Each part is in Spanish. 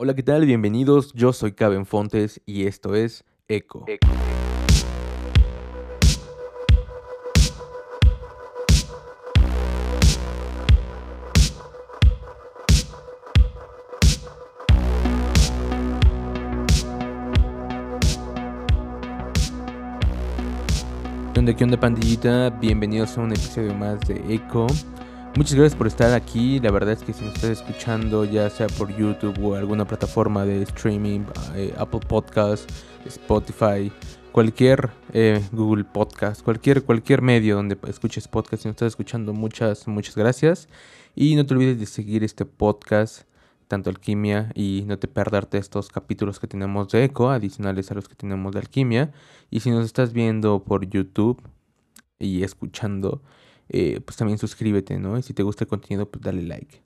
Hola, ¿qué tal? Bienvenidos. Yo soy Caben Fontes y esto es Eco. ¿Qué onda, qué onda, pandillita? Bienvenidos a un episodio más de Eco. Muchas gracias por estar aquí. La verdad es que si nos estás escuchando, ya sea por YouTube o alguna plataforma de streaming, eh, Apple Podcast, Spotify, cualquier eh, Google Podcast, cualquier, cualquier medio donde escuches podcast, si nos estás escuchando, muchas, muchas gracias. Y no te olvides de seguir este podcast, tanto Alquimia, y no te perderte estos capítulos que tenemos de Eco, adicionales a los que tenemos de Alquimia. Y si nos estás viendo por YouTube y escuchando, eh, pues también suscríbete, ¿no? Y si te gusta el contenido, pues dale like.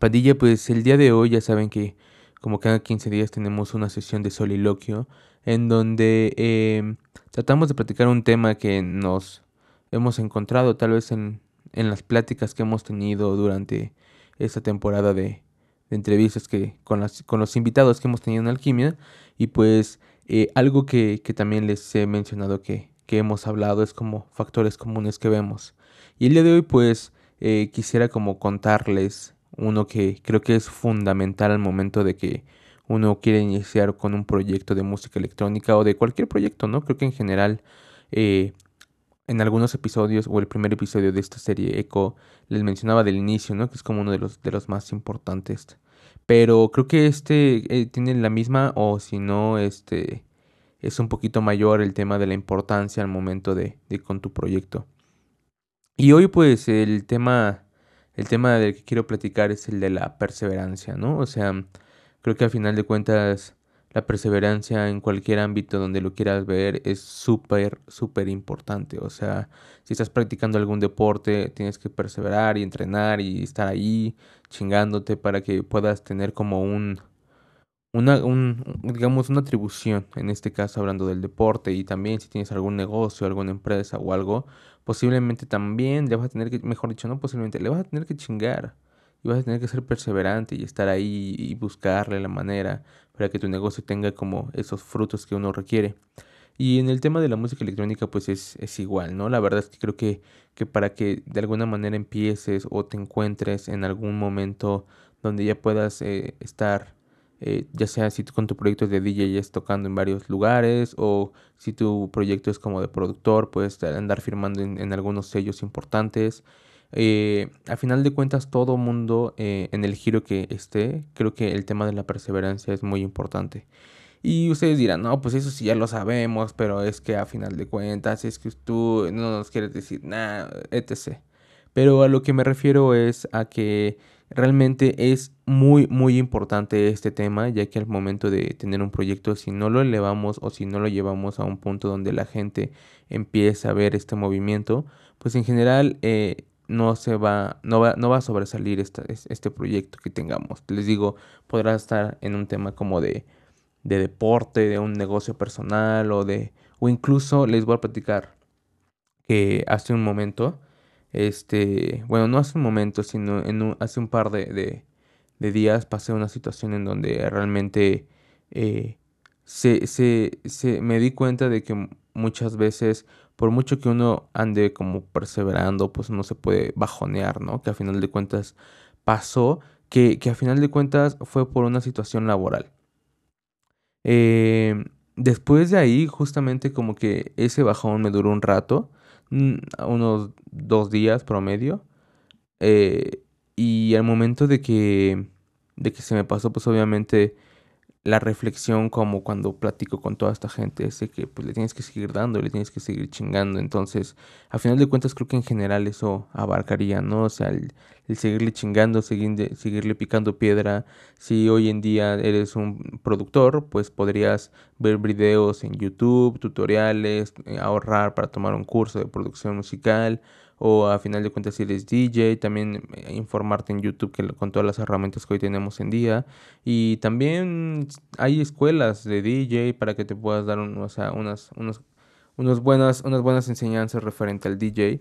Pandilla, pues el día de hoy ya saben que como cada 15 días tenemos una sesión de soliloquio en donde em, tratamos de platicar un tema que nos hemos encontrado tal vez en, en las pláticas que hemos tenido durante esta temporada de, de entrevistas que con, las, con los invitados que hemos tenido en Alquimia y pues eh, algo que, que también les he mencionado que, que hemos hablado es como factores comunes que vemos. Y el día de hoy pues eh, quisiera como contarles uno que creo que es fundamental al momento de que uno quiere iniciar con un proyecto de música electrónica o de cualquier proyecto, ¿no? Creo que en general eh, en algunos episodios o el primer episodio de esta serie Echo les mencionaba del inicio, ¿no? Que es como uno de los, de los más importantes. Pero creo que este eh, tiene la misma o si no, este es un poquito mayor el tema de la importancia al momento de, de con tu proyecto. Y hoy pues el tema, el tema del que quiero platicar es el de la perseverancia, ¿no? O sea, creo que al final de cuentas la perseverancia en cualquier ámbito donde lo quieras ver es súper, súper importante. O sea, si estás practicando algún deporte, tienes que perseverar y entrenar y estar ahí chingándote para que puedas tener como un, una, un, digamos, una atribución, en este caso hablando del deporte y también si tienes algún negocio, alguna empresa o algo, posiblemente también le vas a tener que, mejor dicho, no posiblemente, le vas a tener que chingar y vas a tener que ser perseverante y estar ahí y buscarle la manera para que tu negocio tenga como esos frutos que uno requiere. Y en el tema de la música electrónica pues es, es igual, ¿no? La verdad es que creo que, que para que de alguna manera empieces o te encuentres en algún momento donde ya puedas eh, estar eh, ya sea si tú con tu proyecto es de DJ es tocando en varios lugares o si tu proyecto es como de productor, puedes andar firmando en, algunos sellos importantes. Eh, a final de cuentas, todo mundo eh, en el giro que esté, creo que el tema de la perseverancia es muy importante. Y ustedes dirán, no, pues eso sí ya lo sabemos, pero es que a final de cuentas es que tú no nos quieres decir nada, etc. Pero a lo que me refiero es a que Realmente es muy, muy importante este tema, ya que al momento de tener un proyecto, si no lo elevamos o si no lo llevamos a un punto donde la gente empieza a ver este movimiento, pues en general eh, no se va, no va, no va a sobresalir este proyecto que tengamos. Les digo, podrá estar en un tema como de, de deporte, de un negocio personal o de, o incluso les voy a platicar que hace un momento este, bueno, no hace un momento, sino en hace un par de, de, días pasé una situación en donde realmente eh, se, se, se, me di cuenta de que muchas veces, por mucho que uno ande como perseverando, pues no se puede bajonear, ¿no? Que a final de cuentas pasó, que, que a final de cuentas fue por una situación laboral. Eh, después de ahí, justamente como que ese bajón me duró un rato unos dos días promedio. Eh, y al momento de que, de que se me pasó, pues obviamente la reflexión como cuando platico con toda esta gente es de que pues le tienes que seguir dando, le tienes que seguir chingando. Entonces, a final de cuentas creo que en general eso abarcaría, ¿no? O sea, el, seguirle chingando, seguir, seguirle picando piedra. Si hoy en día eres un productor, pues podrías ver videos en YouTube, tutoriales, eh, ahorrar para tomar un curso de producción musical o a final de cuentas si eres DJ, también eh, informarte en YouTube que, con todas las herramientas que hoy tenemos en día. Y también hay escuelas de DJ para que te puedas dar o sea, unas, unos, unos buenas, unas buenas enseñanzas referente al DJ.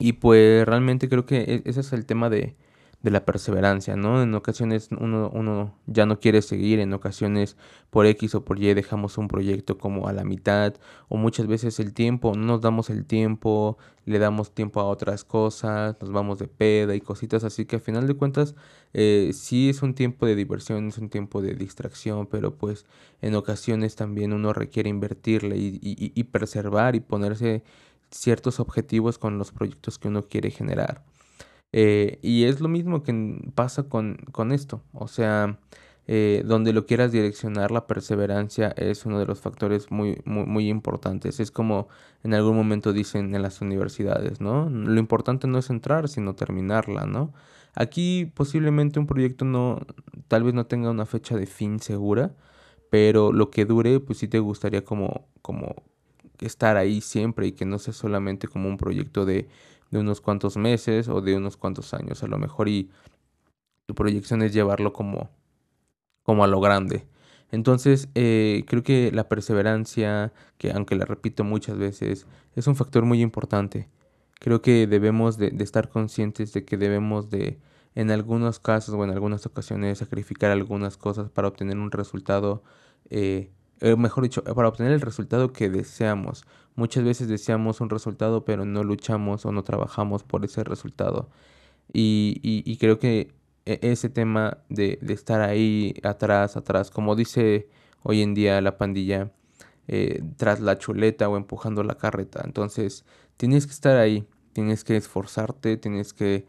Y pues realmente creo que e, ese es el tema de, de la perseverancia, ¿no? En ocasiones uno, uno ya no quiere seguir, en ocasiones por X o por Y dejamos un proyecto como a la mitad, o muchas veces el tiempo, no nos damos el tiempo, le damos tiempo a otras cosas, nos vamos de peda y cositas así que a final de cuentas eh, sí es un tiempo de diversión, es un tiempo de distracción, pero pues en ocasiones también uno requiere invertirle y, y, y preservar y ponerse ciertos objetivos con los proyectos que uno quiere generar. Eh, y es lo mismo que pasa con, con esto. O sea, eh, donde lo quieras direccionar, la perseverancia es uno de los factores muy, muy, muy, importantes. Es como en algún momento dicen en las universidades, ¿no? Lo importante no es entrar, sino terminarla, ¿no? Aquí posiblemente un proyecto no, tal vez no tenga una fecha de fin segura, pero lo que dure, pues sí te gustaría como, como estar ahí siempre y que no sea solamente como un proyecto de de unos cuantos meses o de unos cuantos años a lo mejor y tu proyección es llevarlo como, como a lo grande. Entonces, eh, creo que la perseverancia, que aunque la repito muchas veces, es un factor muy importante. Creo que debemos de, estar conscientes de que debemos de, en algunos casos o en algunas ocasiones, sacrificar algunas cosas para obtener un resultado eh, eh, mejor dicho, para obtener el resultado que deseamos. Muchas veces deseamos un resultado, pero no luchamos o no trabajamos por ese resultado. Y, y, creo que e, ese tema de, de, estar ahí atrás, atrás, como dice hoy en día la pandilla, eh, tras la chuleta o empujando la carreta. Entonces, tienes que estar ahí, tienes que esforzarte, tienes que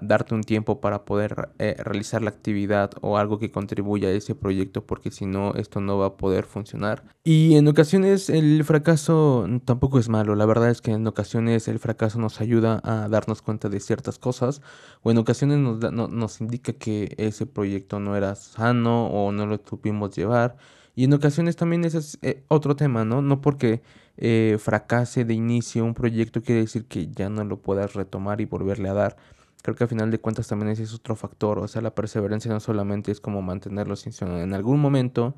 darte un tiempo para poder eh, realizar la actividad o algo que contribuya a ese proyecto porque si no esto no va a poder funcionar. Y en ocasiones el fracaso tampoco es malo. La verdad es que en ocasiones el fracaso nos ayuda a darnos cuenta de ciertas cosas o en ocasiones nos, nos indica que ese proyecto no era sano o no lo tuvimos llevar. Y en ocasiones también ese es eh, otro tema no no porque eh, fracase de inicio un proyecto quiere decir que ya no lo puedas retomar y volverle a dar creo que al final de cuentas también ese es otro factor, o sea, la perseverancia no solamente es como mantenerlo sin en algún momento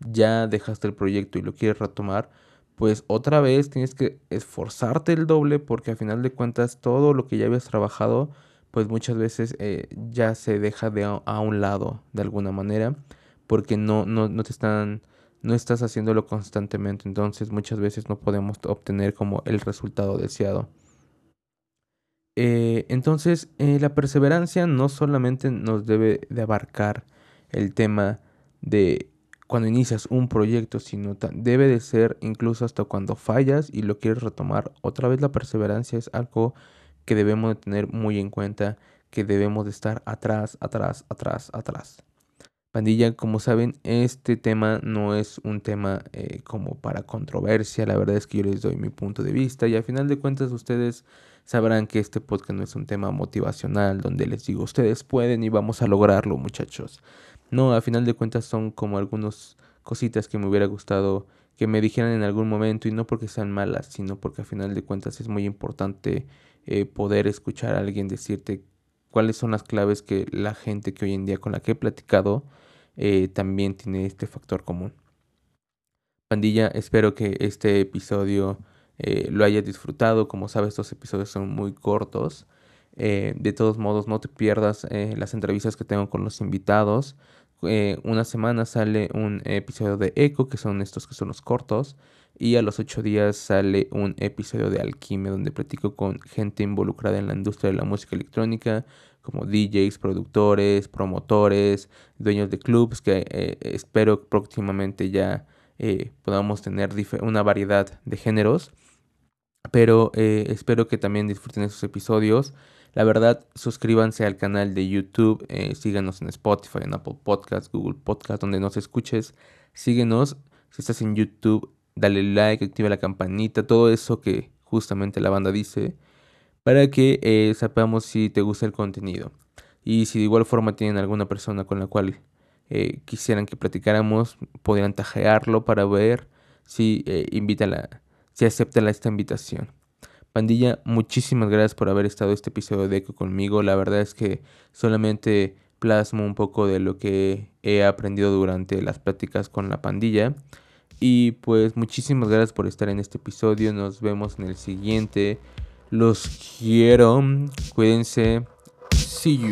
ya dejaste el proyecto y lo quieres retomar, pues otra vez tienes que esforzarte el doble porque al final de cuentas todo lo que ya habías trabajado, pues muchas veces eh, ya se deja de a, un lado de alguna manera porque no, no, no te están no estás haciéndolo constantemente, entonces muchas veces no podemos obtener como el resultado deseado. Eh, entonces, eh, la perseverancia no solamente nos debe de abarcar el tema de cuando inicias un proyecto, sino debe de ser incluso hasta cuando fallas y lo quieres retomar. Otra vez la perseverancia es algo que debemos de tener muy en cuenta, que debemos de estar atrás, atrás, atrás, atrás. Pandilla, como saben, este tema no es un tema eh, como para controversia, la verdad es que yo les doy mi punto de vista y al final de cuentas ustedes sabrán que este podcast no es un tema motivacional donde les digo, ustedes pueden y vamos a lograrlo, muchachos. No, a final de cuentas son como algunas cositas que me hubiera gustado que me dijeran en algún momento y no porque sean malas, sino porque a final de cuentas es muy importante eh, poder escuchar a alguien decirte cuáles son las claves que la gente que hoy en día con la que he platicado eh, también tiene este factor común. Pandilla, espero que este episodio eh, lo hayas disfrutado. Como sabes, estos episodios son muy cortos. Eh, de todos modos, no te pierdas eh, las entrevistas que tengo con los invitados. una semana sale un episodio de Eco, que son estos que son los cortos. Y a los ocho días sale un episodio de Alquimia, donde platico con gente involucrada en la industria de la música electrónica, como DJs, productores, promotores, dueños de clubs, que espero próximamente ya podamos tener una variedad de géneros. Pero eh, espero que también disfruten esos episodios. La verdad, suscríbanse al canal de YouTube, eh, síganos en Spotify, en Apple Podcasts, Google Podcasts, donde nos escuches. Síguenos. Si estás en YouTube, dale like, activa la campanita, todo eso que justamente la banda dice, para que eh, sepamos si te gusta el contenido. Y si de igual forma tienen alguna persona con la cual quisieran que platicáramos, podrían tajearlo para ver si invita la si acepta esta invitación. Pandilla, muchísimas gracias por haber estado este episodio de Eco conmigo. La verdad es que solamente plasmo un poco de lo que he aprendido durante las pláticas con la pandilla. Y pues muchísimas gracias por estar en este episodio. Nos vemos en el siguiente. Los quiero. Cuídense. See you.